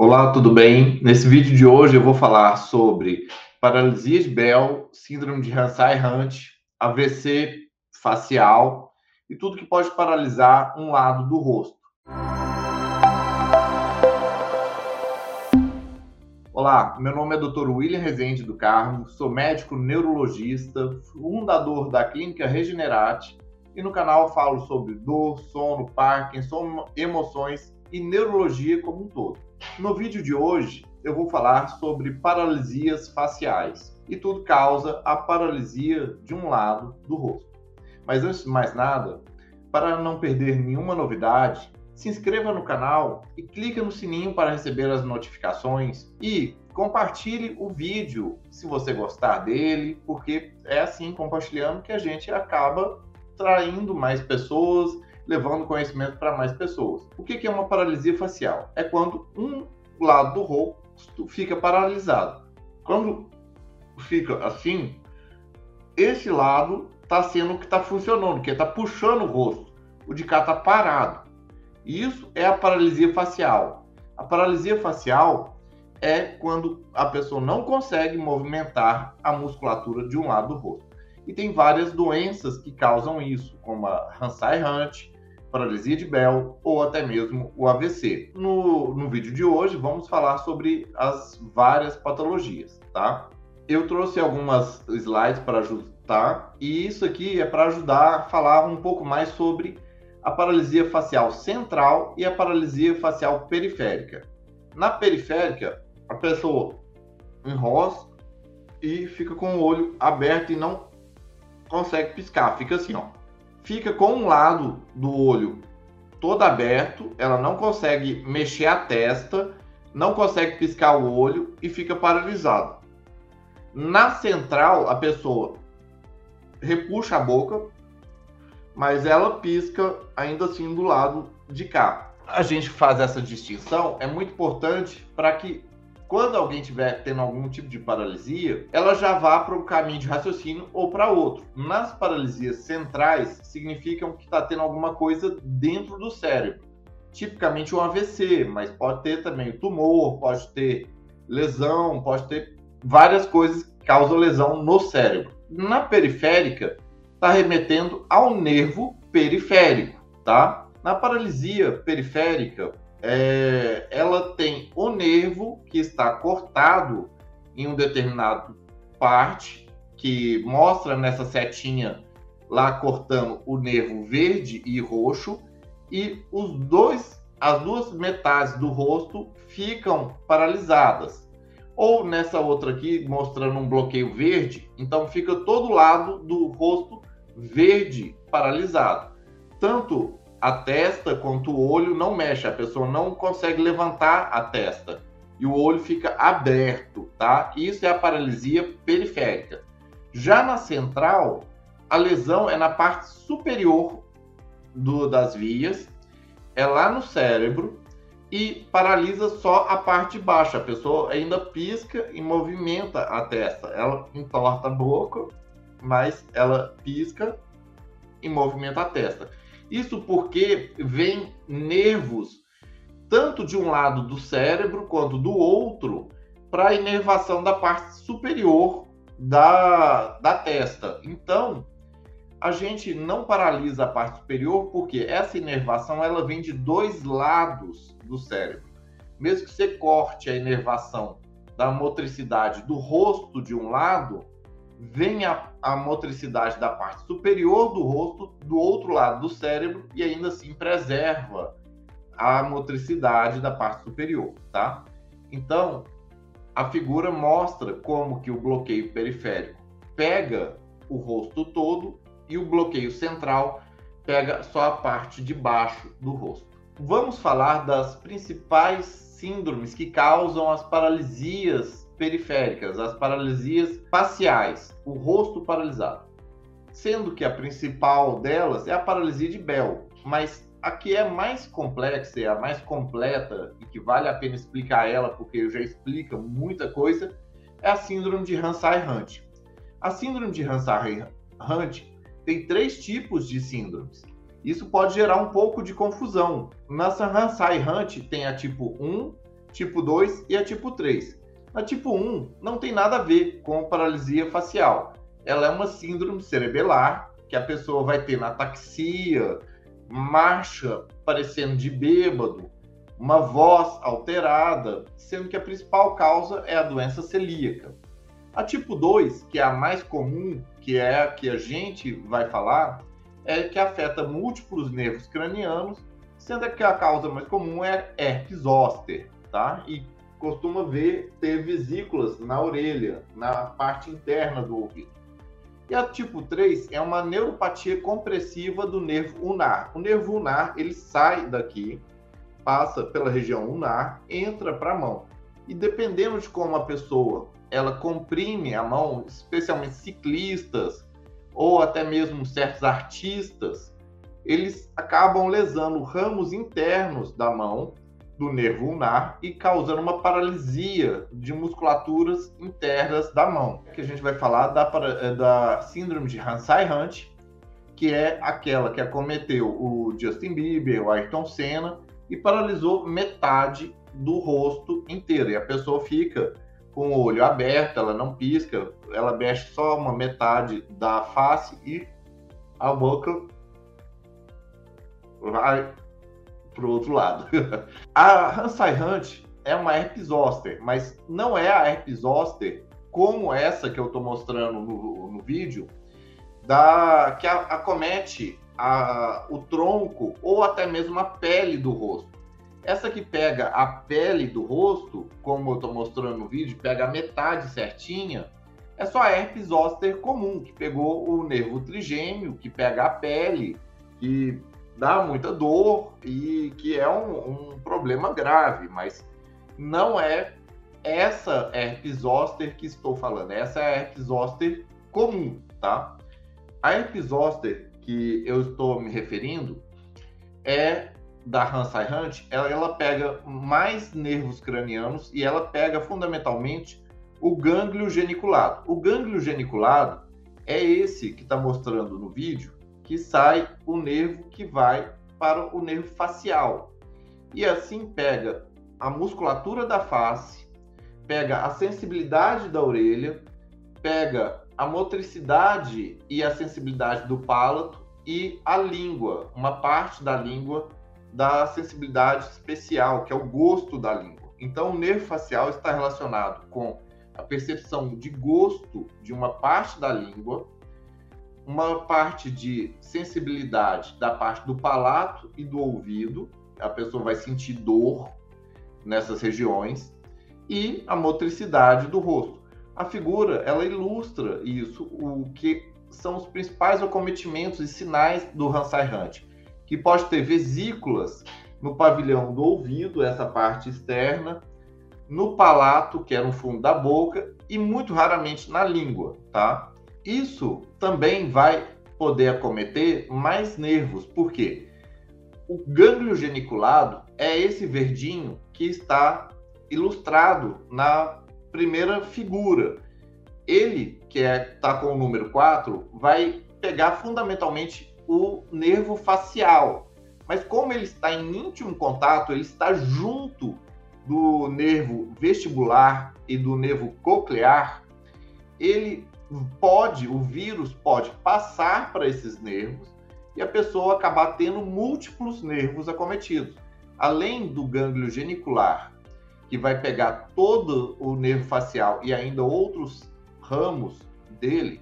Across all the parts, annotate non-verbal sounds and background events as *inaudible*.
Olá, tudo bem? Nesse vídeo de hoje eu vou falar sobre paralisia de Bell, síndrome de Hansen-Hunt, AVC facial e tudo que pode paralisar um lado do rosto. Olá, meu nome é Dr. William Rezende do Carmo, sou médico neurologista, fundador da Clínica Regenerate e no canal falo sobre dor, sono, Parkinson, emoções e neurologia como um todo. No vídeo de hoje, eu vou falar sobre paralisias faciais e tudo causa a paralisia de um lado do rosto. Mas antes de mais nada, para não perder nenhuma novidade, se inscreva no canal e clique no sininho para receber as notificações e compartilhe o vídeo se você gostar dele, porque é assim compartilhando que a gente acaba traindo mais pessoas levando conhecimento para mais pessoas. O que é uma paralisia facial? É quando um lado do rosto fica paralisado. Quando fica assim, esse lado está sendo o que está funcionando, que está puxando o rosto. O de cá está parado. Isso é a paralisia facial. A paralisia facial é quando a pessoa não consegue movimentar a musculatura de um lado do rosto. E tem várias doenças que causam isso, como a Hansen-Hunt, paralisia de Bell ou até mesmo o AVC. No, no vídeo de hoje vamos falar sobre as várias patologias, tá? Eu trouxe algumas slides para ajudar e isso aqui é para ajudar a falar um pouco mais sobre a paralisia facial central e a paralisia facial periférica. Na periférica, a pessoa enrosca e fica com o olho aberto e não consegue piscar, fica assim, ó fica com um lado do olho todo aberto, ela não consegue mexer a testa, não consegue piscar o olho e fica paralisada. Na central, a pessoa repuxa a boca, mas ela pisca ainda assim do lado de cá. A gente faz essa distinção, é muito importante para que quando alguém estiver tendo algum tipo de paralisia, ela já vá para um caminho de raciocínio ou para outro. Nas paralisias centrais, significam que está tendo alguma coisa dentro do cérebro. Tipicamente um AVC, mas pode ter também tumor, pode ter lesão, pode ter várias coisas que causam lesão no cérebro. Na periférica, está remetendo ao nervo periférico, tá? Na paralisia periférica, é, ela tem o nervo que está cortado em um determinado parte, que mostra nessa setinha lá cortando o nervo verde e roxo, e os dois, as duas metades do rosto ficam paralisadas. Ou nessa outra aqui, mostrando um bloqueio verde, então fica todo lado do rosto verde paralisado. Tanto a testa quanto o olho não mexe, a pessoa não consegue levantar a testa e o olho fica aberto, tá? Isso é a paralisia periférica. Já na central, a lesão é na parte superior do, das vias, é lá no cérebro e paralisa só a parte de baixo. A pessoa ainda pisca e movimenta a testa. Ela entorta a boca, mas ela pisca e movimenta a testa. Isso porque vem nervos tanto de um lado do cérebro quanto do outro para a inervação da parte superior da, da testa. Então, a gente não paralisa a parte superior porque essa inervação ela vem de dois lados do cérebro. Mesmo que você corte a inervação da motricidade do rosto de um lado, vem a, a, motricidade da parte superior do rosto do outro lado do cérebro e ainda assim preserva a motricidade da parte superior, tá? Então, a figura mostra como que o bloqueio periférico pega o rosto todo e o bloqueio central pega só a parte de baixo do rosto. Vamos falar das principais síndromes que causam as paralisias periféricas, as paralisias faciais, o rosto paralisado. Sendo que a principal delas é a paralisia de Bell, mas a que é mais complexa e a mais completa e que vale a pena explicar ela porque já explica muita coisa é a síndrome de Hansen-Hunt. A síndrome de Hansen-Hunt tem três tipos de síndromes. Isso pode gerar um pouco de confusão. Nessa Hansen-Hunt tem a tipo 1, tipo 2 e a tipo 3. A tipo 1 não tem nada a ver com paralisia facial. Ela é uma síndrome cerebelar que a pessoa vai ter na ataxia, marcha parecendo de bêbado, uma voz alterada, sendo que a principal causa é a doença celíaca. A tipo 2, que é a mais comum, que é a que a gente vai falar, é que afeta múltiplos nervos cranianos, sendo que a causa mais comum é herpes zoster, tá? E costuma ver ter vesículas na orelha, na parte interna do ouvido. E a tipo 3 é uma neuropatia compressiva do nervo ulnar. O nervo ulnar, ele sai daqui, passa pela região ulnar, entra para a mão. E dependendo de como a pessoa ela comprime a mão, especialmente ciclistas ou até mesmo certos artistas, eles acabam lesando ramos internos da mão, do nervo ulnar, e causando uma paralisia de musculaturas internas da mão. Que a gente vai falar da, eh, da síndrome de Hansen-Hunt, que é aquela que acometeu o Justin Bieber, o Ayrton Senna, e paralisou metade do rosto inteiro. E a pessoa fica com o olho aberto, ela não pisca, ela mexe só uma metade da face e a boca vai pro outro lado. *laughs* a Hansai Hunt é uma herpes zoster, mas não é a herpes zoster como essa que eu estou mostrando no, no, vídeo, da que acomete a, o tronco ou até mesmo a pele do rosto. Essa que pega a pele do rosto, como eu estou mostrando no vídeo, pega a metade certinha, é só a herpes zoster comum, que pegou o nervo trigêmeo, que pega a pele, que dá muita dor e que é um, um problema grave, mas não é essa herpes zoster que estou falando, essa é a herpes zoster comum, tá? A herpes zoster que eu estou me referindo é da Hansai Hunt, ela, ela pega mais nervos cranianos e ela pega fundamentalmente o gânglio geniculado. O gânglio geniculado é esse que está mostrando no vídeo, que sai o nervo que vai para o nervo facial. E assim pega a musculatura da face, pega a sensibilidade da orelha, pega a motricidade e a sensibilidade do palato e a língua, uma parte da língua da sensibilidade especial, que é o gosto da língua. Então, o nervo facial está relacionado com a percepção de gosto de uma parte da língua, uma parte de sensibilidade da parte do palato e do ouvido, a pessoa vai sentir dor nessas regiões, e a motricidade do rosto. A figura, ela ilustra isso, o que são os principais acometimentos e sinais do Hansai Hunt que pode ter vesículas no pavilhão do ouvido, essa parte externa, no palato, que é no fundo da boca, e muito raramente na língua, tá? Isso também vai poder acometer mais nervos, porque o gânglio geniculado é esse verdinho que está ilustrado na primeira figura. Ele, que está é, tá com o número 4, vai pegar fundamentalmente o nervo facial. Mas como ele está em íntimo contato, ele está junto do nervo vestibular e do nervo coclear, ele pode, o vírus pode passar para esses nervos e a pessoa acabar tendo múltiplos nervos acometidos. Além do gânglio genicular, que vai pegar todo o nervo facial e ainda outros ramos dele,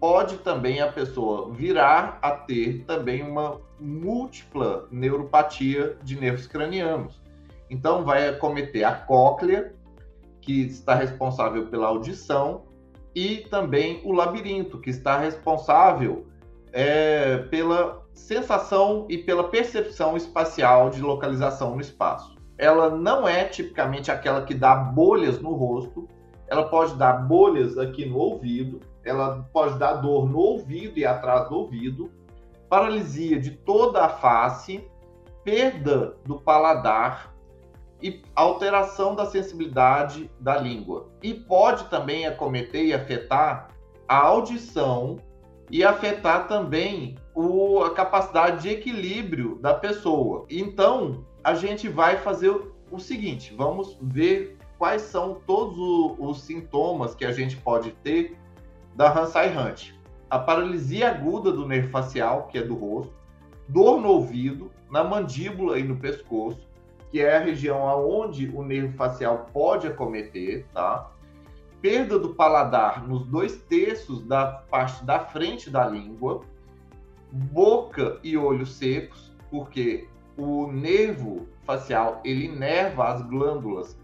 pode também a pessoa virar a ter também uma múltipla neuropatia de nervos cranianos. Então, vai acometer a cóclea, que está responsável pela audição, e também o labirinto, que está responsável é, pela sensação e pela percepção espacial de localização no espaço. Ela não é tipicamente aquela que dá bolhas no rosto, ela pode dar bolhas aqui no ouvido, ela pode dar dor no ouvido e atrás do ouvido, paralisia de toda a face, perda do paladar e alteração da sensibilidade da língua. E pode também acometer e afetar a audição e afetar também o, a capacidade de equilíbrio da pessoa. Então, a gente vai fazer o seguinte, vamos ver quais são todos o, os sintomas que a gente pode ter da Hansen Hunt. A paralisia aguda do nervo facial, que é do rosto, dor no ouvido, na mandíbula e no pescoço, que é a região aonde o nervo facial pode acometer, tá? Perda do paladar nos dois terços da parte da frente da língua, boca e olhos secos, porque o nervo facial ele inerva as glândulas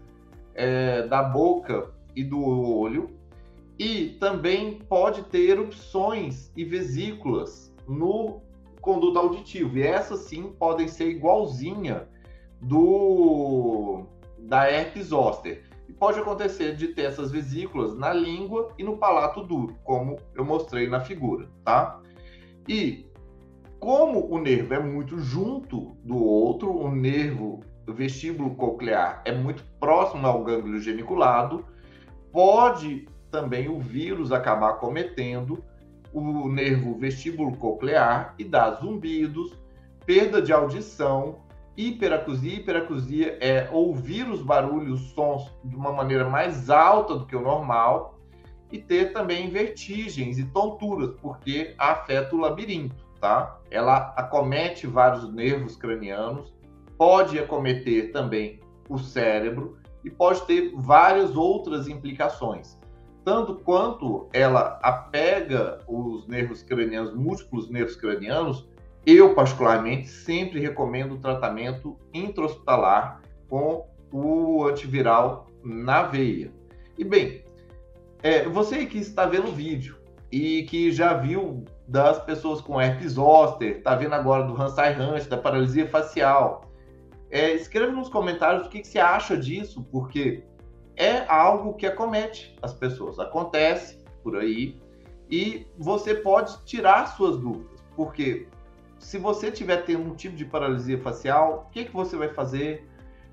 é, da boca e do olho e também pode ter erupções e vesículas no conduto auditivo e essas sim podem ser igualzinha do da herpes zoster. E pode acontecer de ter essas vesículas na língua e no palato duro como eu mostrei na figura tá? E como o nervo é muito junto do outro, o nervo vestíbulo coclear é muito próximo ao gânglio geniculado, pode também o vírus acabar cometendo o nervo vestíbulo coclear e dar zumbidos, perda de audição, hiperacusia. Hiperacusia é ouvir os barulhos, os sons de uma maneira mais alta do que o normal e ter também vertigens e tonturas, porque afeta o labirinto tá? Ela acomete vários nervos cranianos, pode acometer também o cérebro e pode ter várias outras implicações. Tanto quanto ela apega os nervos cranianos, múltiplos nervos cranianos, eu particularmente sempre recomendo o tratamento intra-hospitalar com o antiviral na veia. E bem, é, você que está vendo o vídeo e que já viu das pessoas com herpes zoster, tá vendo agora do Hansen Hunt, da paralisia facial. É, escreva nos comentários o que, que você acha disso, porque é algo que acomete as pessoas, acontece por aí, e você pode tirar suas dúvidas, porque se você tiver tendo um tipo de paralisia facial, o que, que você vai fazer?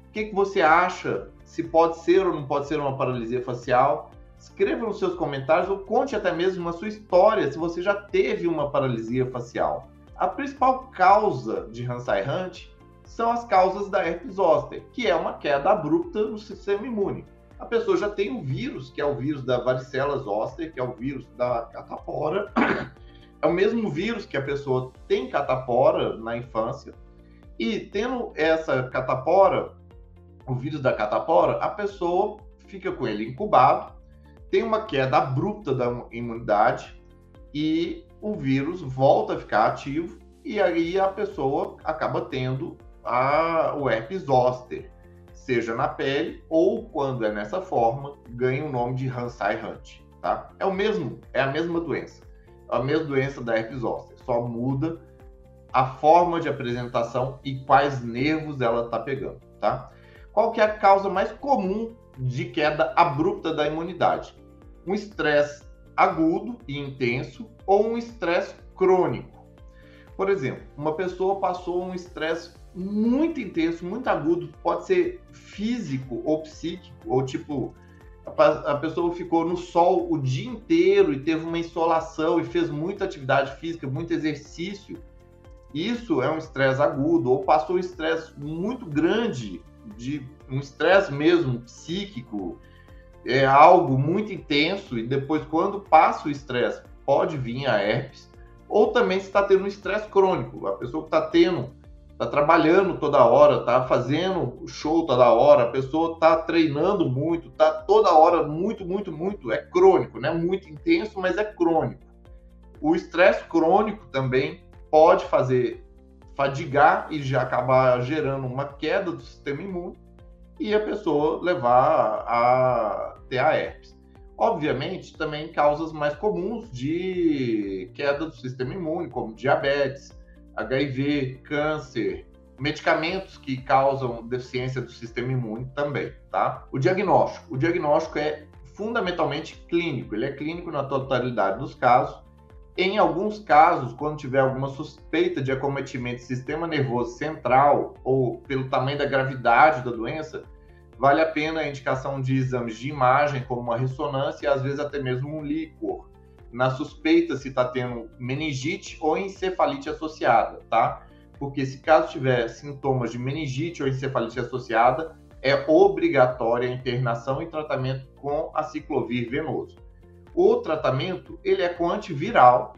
O que, que você acha? Se pode ser ou não pode ser uma paralisia facial? Escreva nos seus comentários ou conte até mesmo a sua história se você já teve uma paralisia facial. A principal causa de Hansen Hunt são as causas da herpes zoster, que é uma queda abrupta no sistema imune. A pessoa já tem um vírus, que é o vírus da varicela zoster, que é o vírus da catapora. É o mesmo vírus que a pessoa tem catapora na infância. E tendo essa catapora, o vírus da catapora, a pessoa fica com ele incubado tem uma queda abrupta da imunidade e o vírus volta a ficar ativo e aí a pessoa acaba tendo a, o herpes zoster, seja na pele ou quando é nessa forma, ganha o nome de Hansen Hunt, tá? É o mesmo, é a mesma doença, a mesma doença da herpes zoster, só muda a forma de apresentação e quais nervos ela está pegando, tá? Qual que é a causa mais comum de queda abrupta da imunidade? Um estresse agudo e intenso ou um estresse crônico. Por exemplo, uma pessoa passou um estresse muito intenso, muito agudo, pode ser físico ou psíquico, ou tipo, a pessoa ficou no sol o dia inteiro e teve uma insolação e fez muita atividade física, muito exercício. Isso é um estresse agudo, ou passou um estresse muito grande de um estresse mesmo psíquico, é algo muito intenso e depois quando passa o estresse pode vir a herpes, ou também se está tendo um estresse crônico, a pessoa que está tendo, está trabalhando toda hora, está fazendo show toda hora, a pessoa está treinando muito, está toda hora muito, muito, muito, é crônico, né? Muito intenso, mas é crônico. O estresse crônico também pode fazer fadigar e já acabar gerando uma queda do sistema imune e a pessoa levar a ter a herpes. Obviamente, também causas mais comuns de queda do sistema imune, como diabetes, HIV, câncer, medicamentos que causam deficiência do sistema imune também, tá? O diagnóstico. O diagnóstico é fundamentalmente clínico, ele é clínico na totalidade dos casos em alguns casos, quando tiver alguma suspeita de acometimento do sistema nervoso central ou pelo tamanho da gravidade da doença, vale a pena a indicação de exames de imagem, como uma ressonância e às vezes até mesmo um líquor, na suspeita se está tendo meningite ou encefalite associada, tá? Porque se caso tiver sintomas de meningite ou encefalite associada, é obrigatória a internação e tratamento com a ciclovir venoso. O tratamento ele é com antiviral,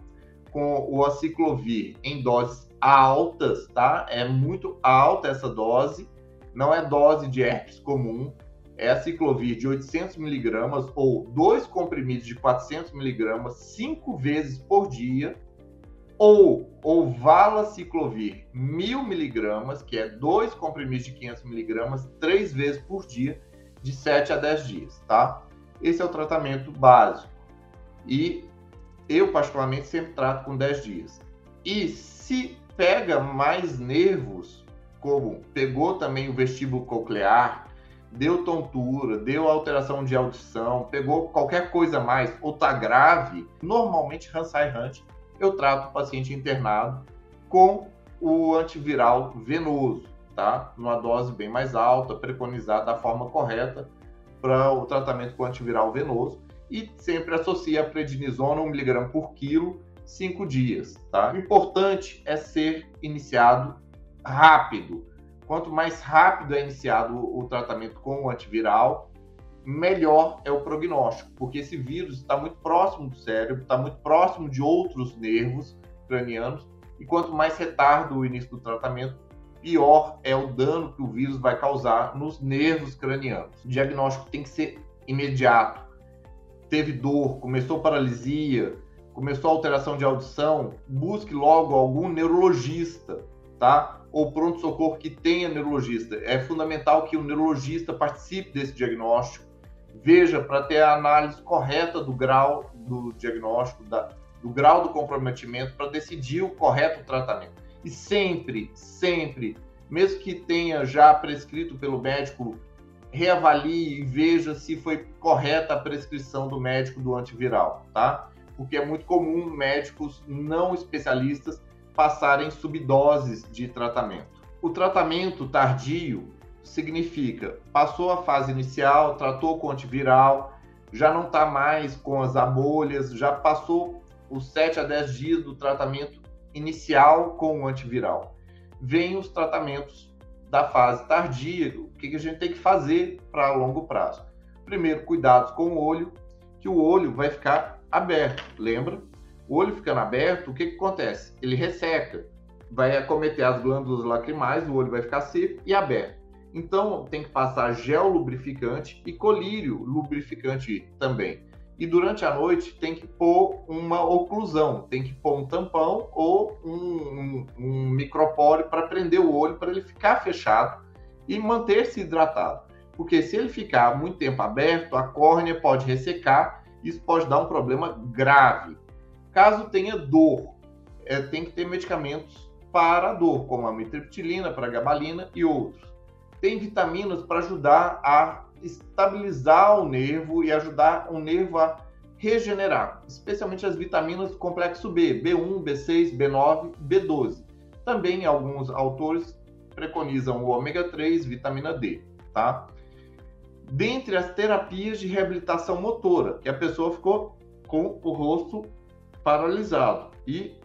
com o aciclovir em doses altas, tá? É muito alta essa dose, não é dose de herpes comum, é a ciclovir de 800 miligramas ou dois comprimidos de 400 miligramas cinco vezes por dia, ou ou valaciclovir 1000 miligramas, que é dois comprimidos de 500 miligramas três vezes por dia, de 7 a 10 dias, tá? Esse é o tratamento básico. E eu, particularmente, sempre trato com 10 dias. E se pega mais nervos, como pegou também o vestíbulo coclear, deu tontura, deu alteração de audição, pegou qualquer coisa mais ou tá grave, normalmente Hansai Hunt eu trato o paciente internado com o antiviral venoso, tá? Numa dose bem mais alta, preconizada da forma correta para o tratamento com antiviral venoso e sempre associa a prednisona 1mg por quilo, 5 dias, tá? O importante é ser iniciado rápido, Quanto mais rápido é iniciado o tratamento com o antiviral, melhor é o prognóstico, porque esse vírus está muito próximo do cérebro, está muito próximo de outros nervos cranianos, e quanto mais retardo o início do tratamento, pior é o dano que o vírus vai causar nos nervos cranianos. O diagnóstico tem que ser imediato. Teve dor, começou paralisia, começou alteração de audição, busque logo algum neurologista, tá? Ou pronto-socorro que tenha neurologista. É fundamental que o neurologista participe desse diagnóstico, veja para ter a análise correta do grau do diagnóstico, da, do grau do comprometimento, para decidir o correto tratamento. E sempre, sempre, mesmo que tenha já prescrito pelo médico, reavalie e veja se foi correta a prescrição do médico do antiviral, tá? Porque é muito comum médicos não especialistas passarem subdoses de tratamento. O tratamento tardio significa passou a fase inicial, tratou com antiviral, já não está mais com as abolhas, já passou os 7 a 10 dias do tratamento inicial com o antiviral. Vem os tratamentos da fase tardia, o que, a gente tem que fazer para longo prazo? Primeiro, cuidados com o olho, que o olho vai ficar aberto, lembra? O olho ficando aberto, o que, que acontece? Ele resseca, vai acometer as glândulas lacrimais, o olho vai ficar seco e aberto. Então, tem que passar gel lubrificante e colírio lubrificante também. E durante a noite tem que pôr uma oclusão, tem que pôr um tampão ou um, um, um micropóreo para prender o olho, para ele ficar fechado e manter-se hidratado. Porque se ele ficar muito tempo aberto, a córnea pode ressecar, isso pode dar um problema grave. Caso tenha dor, é, tem que ter medicamentos para a dor, como a mitriptilina, para a gabalina e outros. Tem vitaminas para ajudar a estabilizar o nervo e ajudar o nervo a regenerar, especialmente as vitaminas do complexo B, B1, B6, B9, B12. Também alguns autores preconizam o ômega 3, vitamina D, tá? Dentre as terapias de reabilitação motora, que a pessoa ficou com o rosto paralisado. E,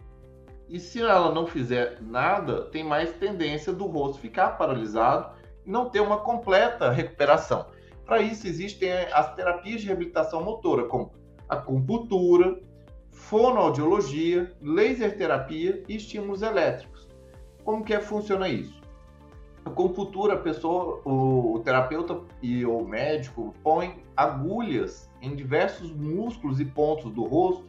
e se ela não fizer nada, tem mais tendência do rosto ficar paralisado e não ter uma completa recuperação. Para isso existem as terapias de reabilitação motora, como a acupuntura, fonoaudiologia, laser terapia e estímulos elétricos. Como que é, funciona isso? A acupuntura, a pessoa, o, terapeuta e o médico põe agulhas em diversos músculos e pontos do rosto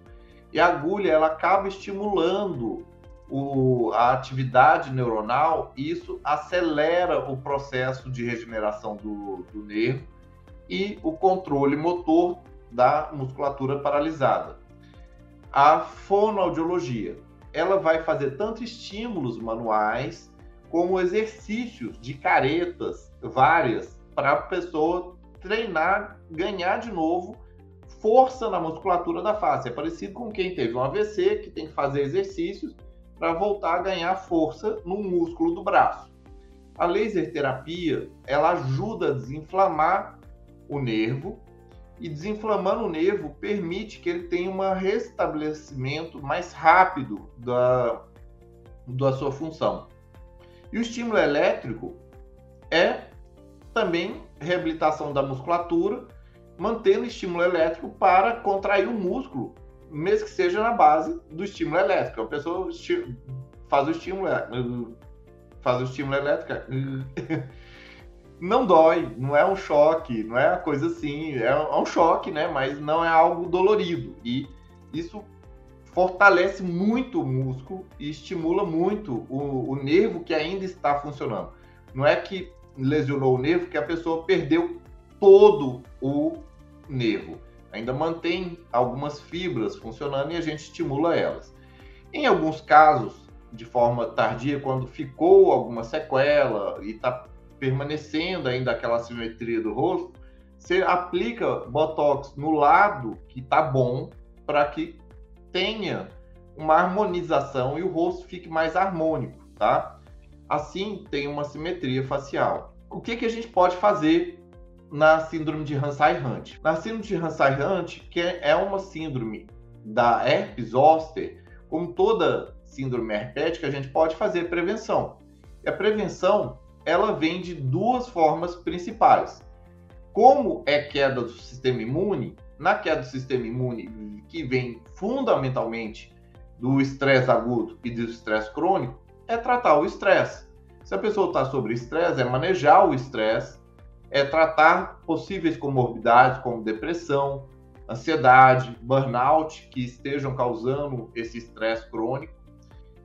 e a agulha ela acaba estimulando o, a atividade neuronal e isso acelera o processo de regeneração do, do nervo e o controle motor da musculatura paralisada. A fonoaudiologia, ela vai fazer tanto estímulos manuais como exercícios de caretas várias para a pessoa treinar, ganhar de novo força na musculatura da face. É parecido com quem teve um AVC, que tem que fazer exercícios para voltar a ganhar força no músculo do braço. A laser terapia, ela ajuda a desinflamar o nervo e desinflamando o nervo permite que ele tenha um restabelecimento mais rápido da, da sua função. E o estímulo elétrico é também reabilitação da musculatura, mantendo estímulo elétrico para contrair o músculo, mesmo que seja na base do estímulo elétrico. A pessoa faz o estímulo, faz o estímulo elétrico, *laughs* não dói, não é um choque, não é uma coisa assim, é um choque, né? Mas não é algo dolorido. E isso fortalece muito o músculo e estimula muito o, o nervo que ainda está funcionando. Não é que lesionou o nervo que a pessoa perdeu todo o nervo. Ainda mantém algumas fibras funcionando e a gente estimula elas. Em alguns casos, de forma tardia, quando ficou alguma sequela e está permanecendo ainda aquela simetria do rosto, você aplica botox no lado que está bom para que tenha uma harmonização e o rosto fique mais harmônico, tá? Assim tem uma simetria facial. O que, que a gente pode fazer na síndrome de Hansen-Hunt? Na síndrome de Hansen-Hunt, que é uma síndrome da herpes zoster, como toda síndrome herpética, a gente pode fazer prevenção. E a prevenção, ela vem de duas formas principais. Como é queda do sistema imune, na queda do sistema imune, que vem fundamentalmente do estresse agudo e do estresse crônico, é tratar o estresse. Se a pessoa está sobre estresse, é manejar o estresse, é tratar possíveis comorbidades como depressão, ansiedade, burnout, que estejam causando esse estresse crônico,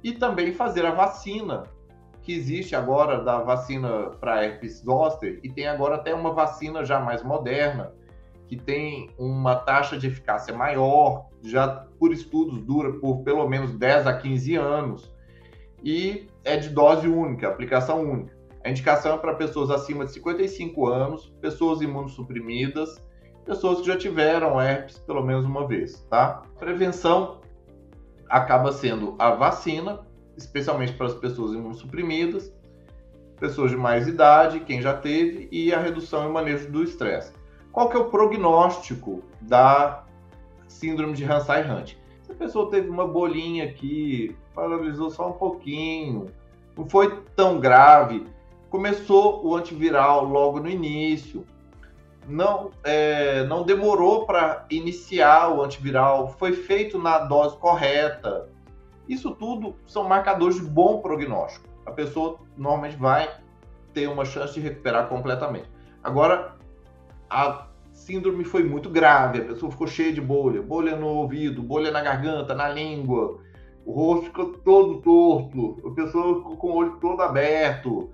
e também fazer a vacina, que existe agora da vacina para herpes zoster, e tem agora até uma vacina já mais moderna, que tem uma taxa de eficácia maior, já por estudos dura por pelo menos 10 a 15 anos, e é de dose única, aplicação única. A indicação é para pessoas acima de 55 anos, pessoas imunossuprimidas, pessoas que já tiveram herpes pelo menos uma vez, tá? Prevenção acaba sendo a vacina, especialmente para as pessoas imunossuprimidas, pessoas de mais idade, quem já teve, e a redução e manejo do estresse. Qual que é o prognóstico da síndrome de Hansen-Hunt? Se a pessoa teve uma bolinha aqui, paralisou só um pouquinho, não foi tão grave, começou o antiviral logo no início, não, é, não demorou para iniciar o antiviral, foi feito na dose correta. Isso tudo são marcadores de bom prognóstico. A pessoa normalmente vai ter uma chance de recuperar completamente. Agora, a síndrome foi muito grave, a pessoa ficou cheia de bolha, bolha no ouvido, bolha na garganta, na língua, o rosto ficou todo torto, a pessoa ficou com o olho todo aberto.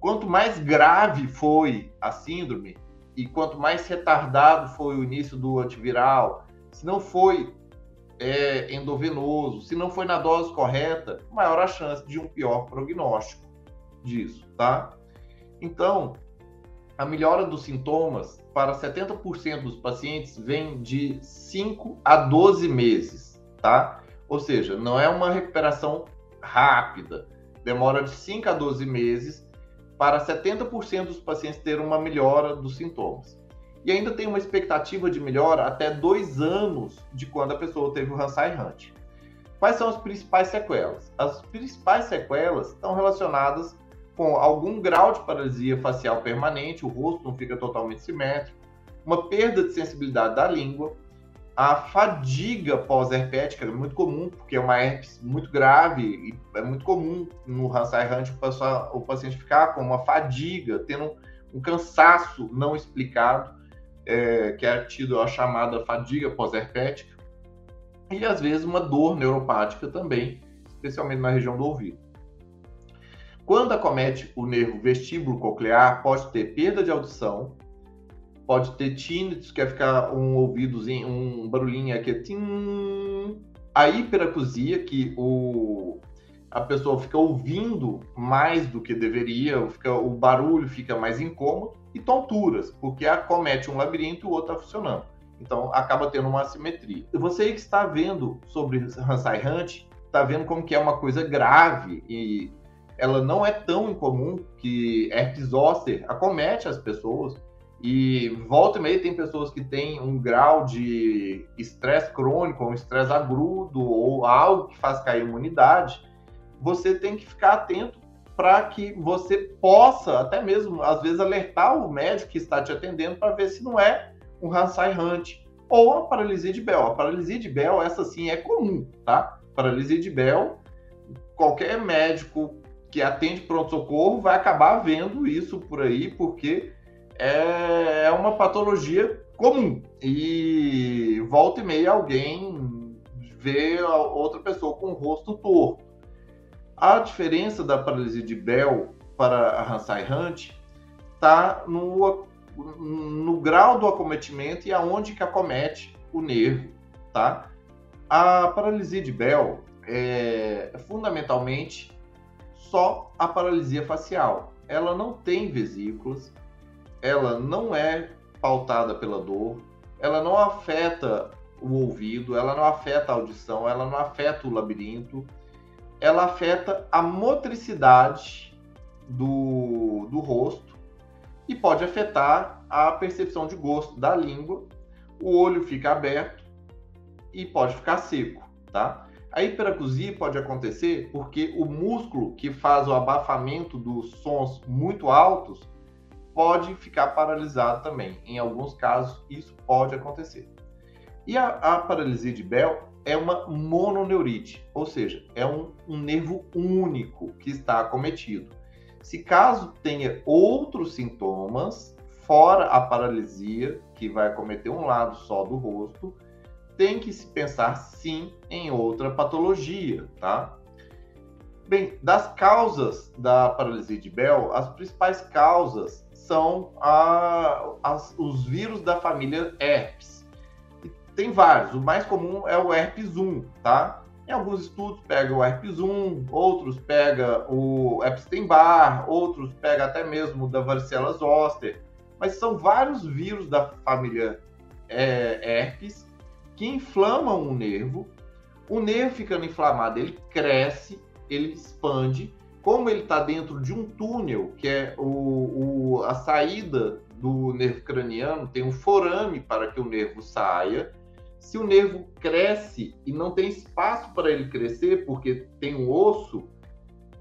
Quanto mais grave foi a síndrome e quanto mais retardado foi o início do antiviral, se não foi é, endovenoso, se não foi na dose correta, maior a chance de um pior prognóstico disso, tá? Então, a melhora dos sintomas para 70% dos pacientes vem de 5 a 12 meses, tá? Ou seja, não é uma recuperação rápida, demora de 5 a 12 meses para 70% dos pacientes ter uma melhora dos sintomas. E ainda tem uma expectativa de melhora até dois anos de quando a pessoa teve o Hansen-Hunt. Quais são as principais sequelas? As principais sequelas estão relacionadas com algum grau de paralisia facial permanente, o rosto não fica totalmente simétrico, uma perda de sensibilidade da língua, a fadiga pós-herpética é muito comum, porque é uma herpes muito grave e é muito comum no Hansen-Hunt o, o paciente ficar com uma fadiga, tendo um cansaço não explicado, é, que é tido a chamada fadiga pós-herpética, e às vezes uma dor neuropática também, especialmente na região do ouvido. Quando acomete o nervo vestíbulo coclear, pode ter perda de audição, pode ter tinnitus, que é ficar um ouvidozinho, um barulhinho aqui, tim, a hiperacusia, que o, a pessoa fica ouvindo mais do que deveria, fica, o barulho fica mais incômodo, e tonturas, porque acomete um labirinto e o outro está funcionando. Então, acaba tendo uma assimetria. Você que está vendo sobre Hansen Hunt, está vendo como que é uma coisa grave e ela não é tão incomum que herpes zoster acomete as pessoas e volta e meia tem pessoas que têm um grau de estresse crônico, um estresse agudo ou algo que faz cair a imunidade. Você tem que ficar atento para que você possa, até mesmo, às vezes, alertar o médico que está te atendendo para ver se não é um Hansai Hunt ou a paralisia de Bell. A paralisia de Bell, essa sim é comum, tá? Paralisia de Bell, qualquer médico que atende pronto-socorro vai acabar vendo isso por aí, porque é, é uma patologia comum. E volta e meia alguém vê outra pessoa com o rosto torto. A diferença da paralisia de Bell para a Hansai Hunt está no, no grau do acometimento e aonde que acomete o nervo, tá? A paralisia de Bell é fundamentalmente só a paralisia facial. Ela não tem vesículas, ela não é pautada pela dor, ela não afeta o ouvido, ela não afeta a audição, ela não afeta o labirinto, ela afeta a motricidade do, do rosto e pode afetar a percepção de gosto da língua, o olho fica aberto e pode ficar seco, tá? A hiperacusia pode acontecer porque o músculo que faz o abafamento dos sons muito altos pode ficar paralisado também. Em alguns casos, isso pode acontecer. E a, a paralisia de Bell é uma mononeurite, ou seja, é um, um nervo único que está acometido. Se caso tenha outros sintomas, fora a paralisia, que vai acometer um lado só do rosto, tem que se pensar sim em outra patologia, tá? Bem, das causas da paralisia de Bell, as principais causas são a, as, os vírus da família herpes. Tem vários, o mais comum é o herpes 1, tá? Em alguns estudos pega o herpes 1, outros pega o Epstein-Barr, outros pega até mesmo da varicela zoster, mas são vários vírus da família é, herpes que inflamam o nervo. O nervo ficando inflamado, ele cresce, ele expande. Como ele está dentro de um túnel, que é o, o, a saída do nervo craniano, tem um forame para que o nervo saia. Se o nervo cresce e não tem espaço para ele crescer, porque tem um osso,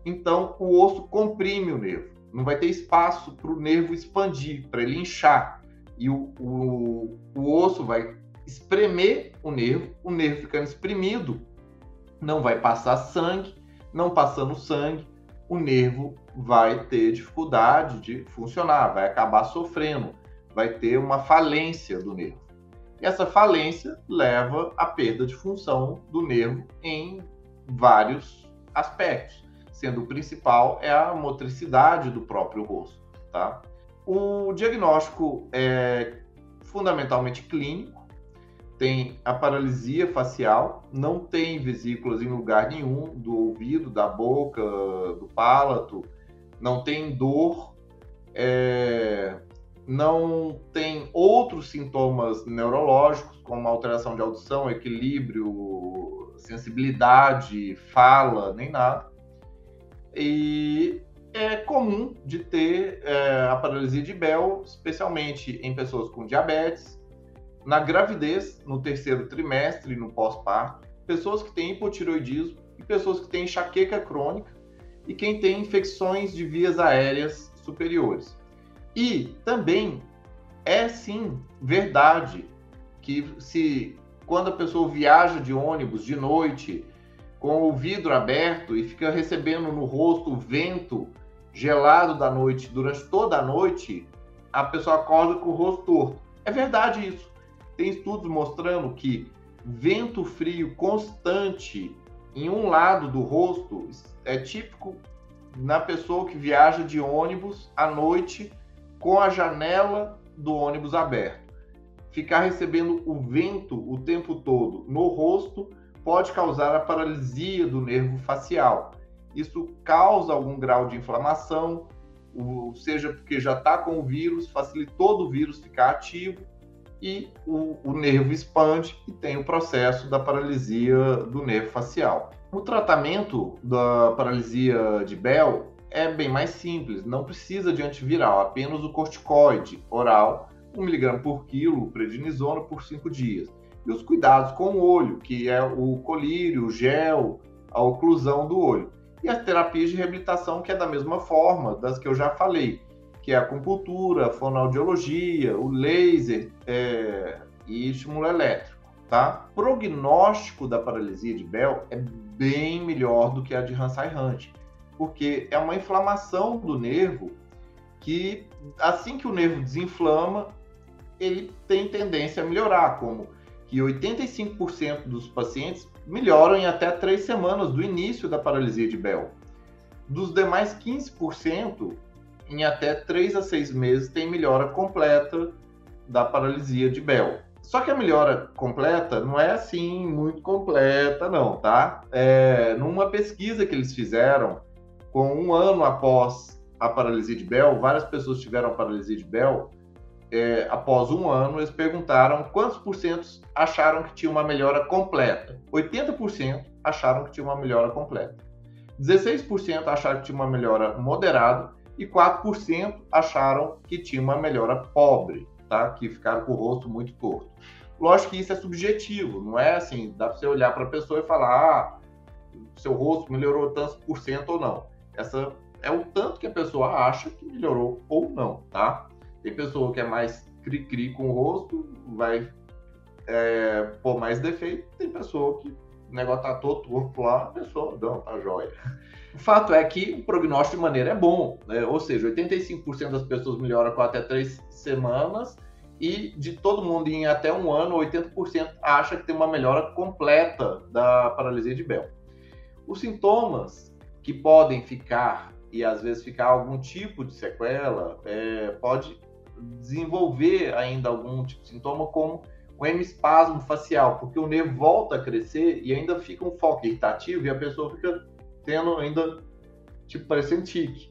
então o osso comprime o nervo. Não vai ter espaço para o nervo expandir, para ele inchar. E o, o, o osso vai espremer o nervo, o nervo ficando espremido, não vai passar sangue, não passando sangue, o nervo vai ter dificuldade de funcionar, vai acabar sofrendo, vai ter uma falência do nervo. E essa falência leva à perda de função do nervo em vários aspectos, sendo o principal é a motricidade do próprio rosto, tá? O diagnóstico é fundamentalmente clínico, tem a paralisia facial, não tem vesículas em lugar nenhum do ouvido, da boca, do palato, não tem dor, é, não tem outros sintomas neurológicos, como alteração de audição, equilíbrio, sensibilidade, fala, nem nada. E é comum de ter é, a paralisia de Bell, especialmente em pessoas com diabetes, na gravidez, no terceiro trimestre no pós-parto, pessoas que têm hipotiroidismo e pessoas que têm enxaqueca crônica e quem tem infecções de vias aéreas superiores. E também é sim verdade que se quando a pessoa viaja de ônibus de noite com o vidro aberto e fica recebendo no rosto o vento gelado da noite durante toda a noite, a pessoa acorda com o rosto torto. É verdade isso. Tem estudos mostrando que vento frio constante em um lado do rosto é típico na pessoa que viaja de ônibus à noite com a janela do ônibus aberto. Ficar recebendo o vento o tempo todo no rosto pode causar a paralisia do nervo facial. Isso causa algum grau de inflamação, seja porque já está com o vírus, facilitou do vírus ficar ativo, e o, o, nervo expande e tem o processo da paralisia do nervo facial. O tratamento da paralisia de Bell é bem mais simples, não precisa de antiviral, apenas o corticoide oral, 1mg por quilo, prednisona por 5 dias. E os cuidados com o olho, que é o colírio, o gel, a oclusão do olho. e as terapias de reabilitação, que é da mesma forma das que eu já falei, que é a acupuntura, a fonoaudiologia, o laser é, e estímulo elétrico. Tá? Prognóstico da paralisia de Bell é bem melhor do que a de Hansen-Hunt, porque é uma inflamação do nervo que, assim que o nervo desinflama, ele tem tendência a melhorar, como que 85% dos pacientes melhoram em até três semanas do início da paralisia de Bell. Dos demais 15%, em até três a seis meses tem melhora completa da paralisia de Bell. Só que a melhora completa não é assim muito completa, não, tá? É, numa pesquisa que eles fizeram, com um ano após a paralisia de Bell, várias pessoas tiveram paralisia de Bell, é, após um ano, eles perguntaram quantos por cento acharam que tinha uma melhora completa. 80% acharam que tinha uma melhora completa. 16% acharam que tinha uma melhora moderada e 4% acharam que tinha uma melhora pobre, tá? Que ficaram com o rosto muito torto. Lógico que isso é subjetivo, não é assim, dá para você olhar para a pessoa e falar, ah, seu rosto melhorou tantos por cento ou não. Essa é o tanto que a pessoa acha que melhorou ou não, tá? Tem pessoa que é mais cri-cri com o rosto, vai é, pôr mais defeito. Tem pessoa que o negócio tá todo torto lá, a pessoa, não, tá jóia. O fato é que o prognóstico de maneira é bom, né? ou seja, 85% das pessoas melhoram com até três semanas e de todo mundo em até um ano, 80% acha que tem uma melhora completa da paralisia de Bell. Os sintomas que podem ficar e às vezes ficar algum tipo de sequela, é, pode desenvolver ainda algum tipo de sintoma, como o hemispasmo facial, porque o nervo volta a crescer e ainda fica um foco irritativo e a pessoa fica tendo ainda, tipo, parecendo tique.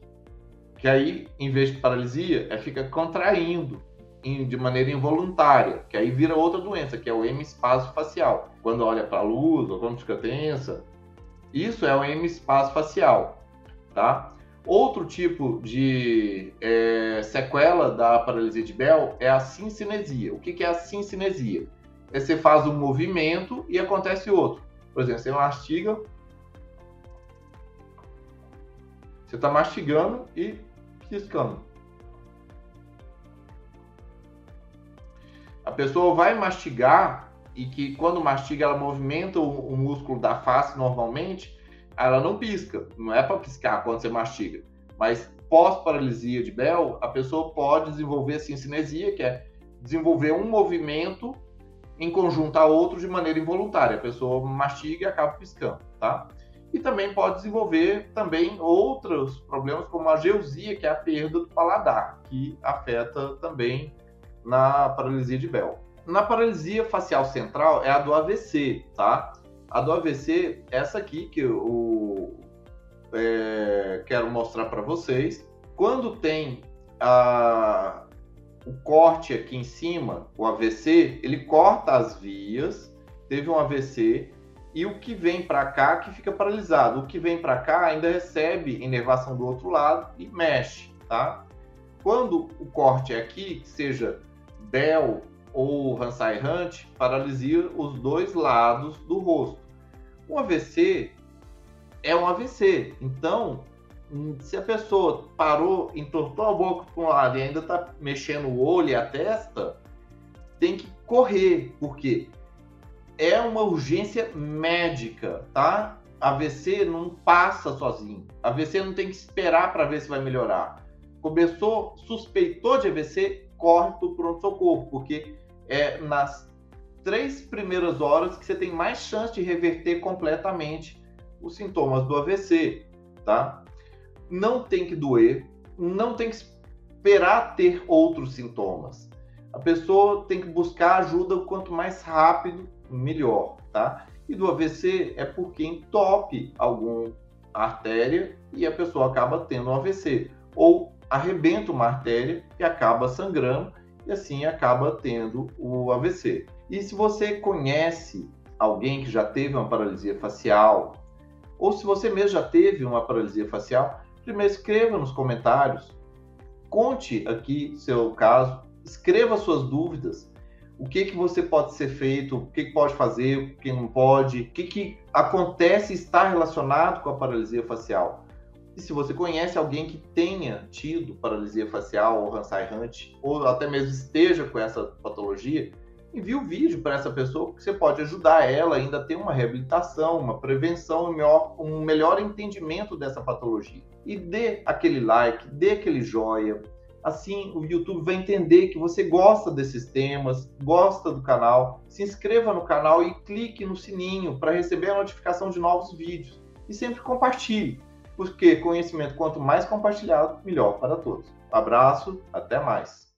Que aí, em vez de paralisia, é fica contraindo de maneira involuntária, que aí vira outra doença, que é o hemispasmo facial. Quando olha para a luz ou quando fica tensa, isso é o hemispasmo facial, tá? Outro tipo de é, sequela da paralisia de Bell é a sincinesia. O que, que é a sincinesia? É você faz um movimento e acontece outro. Por exemplo, você mastiga, você está mastigando e piscando. A pessoa vai mastigar e que quando mastiga ela movimenta o, o músculo da face normalmente ela não pisca. Não é para piscar quando você mastiga. Mas pós-paralisia de Bell, a pessoa pode desenvolver a cinesia, que é desenvolver um movimento em conjunto a outro de maneira involuntária. A pessoa mastiga e acaba piscando, tá? E também pode desenvolver também outros problemas, como a geusia, que é a perda do paladar, que afeta também na paralisia de Bell. Na paralisia facial central é a do AVC, tá? A do AVC, essa aqui que eu é, quero mostrar para vocês. Quando tem a, o corte aqui em cima, o AVC, ele corta as vias, teve um AVC, e o que vem para cá que fica paralisado. O que vem para cá ainda recebe inervação do outro lado e mexe, tá? Quando o corte é aqui, seja Bell ou Hansai Hunt paralisia os dois lados do rosto. Um AVC é um AVC. Então, se a pessoa parou, entortou a boca para um lado e ainda está mexendo o olho e a testa, tem que correr, porque é uma urgência médica, tá? AVC não passa sozinho. AVC não tem que esperar para ver se vai melhorar. Começou, suspeitou de AVC, corre para o pronto-socorro, porque é nas três primeiras horas que você tem mais chance de reverter completamente os sintomas do AVC, tá? Não tem que doer, não tem que esperar ter outros sintomas. A pessoa tem que buscar ajuda o quanto mais rápido, melhor, tá? E do AVC é porque entope alguma artéria e a pessoa acaba tendo um AVC. Ou arrebenta uma artéria e acaba sangrando e assim acaba tendo o AVC. E se você conhece alguém que já teve uma paralisia facial, ou se você mesmo já teve uma paralisia facial, primeiro escreva nos comentários, conte aqui seu caso, escreva suas dúvidas. O que, que você pode ser feito, o que, que pode fazer, o que não pode, o que, que acontece está relacionado com a paralisia facial. E se você conhece alguém que tenha tido paralisia facial ou Hansen Hunt, ou até mesmo esteja com essa patologia, envie o vídeo para essa pessoa, que você pode ajudar ela ainda a ter uma reabilitação, uma prevenção, um melhor, um melhor entendimento dessa patologia. E dê aquele like, dê aquele joia. Assim, o YouTube vai entender que você gosta desses temas, gosta do canal. Se inscreva no canal e clique no sininho para receber a notificação de novos vídeos. E sempre compartilhe, porque conhecimento, quanto mais compartilhado, melhor para todos. abraço, até mais.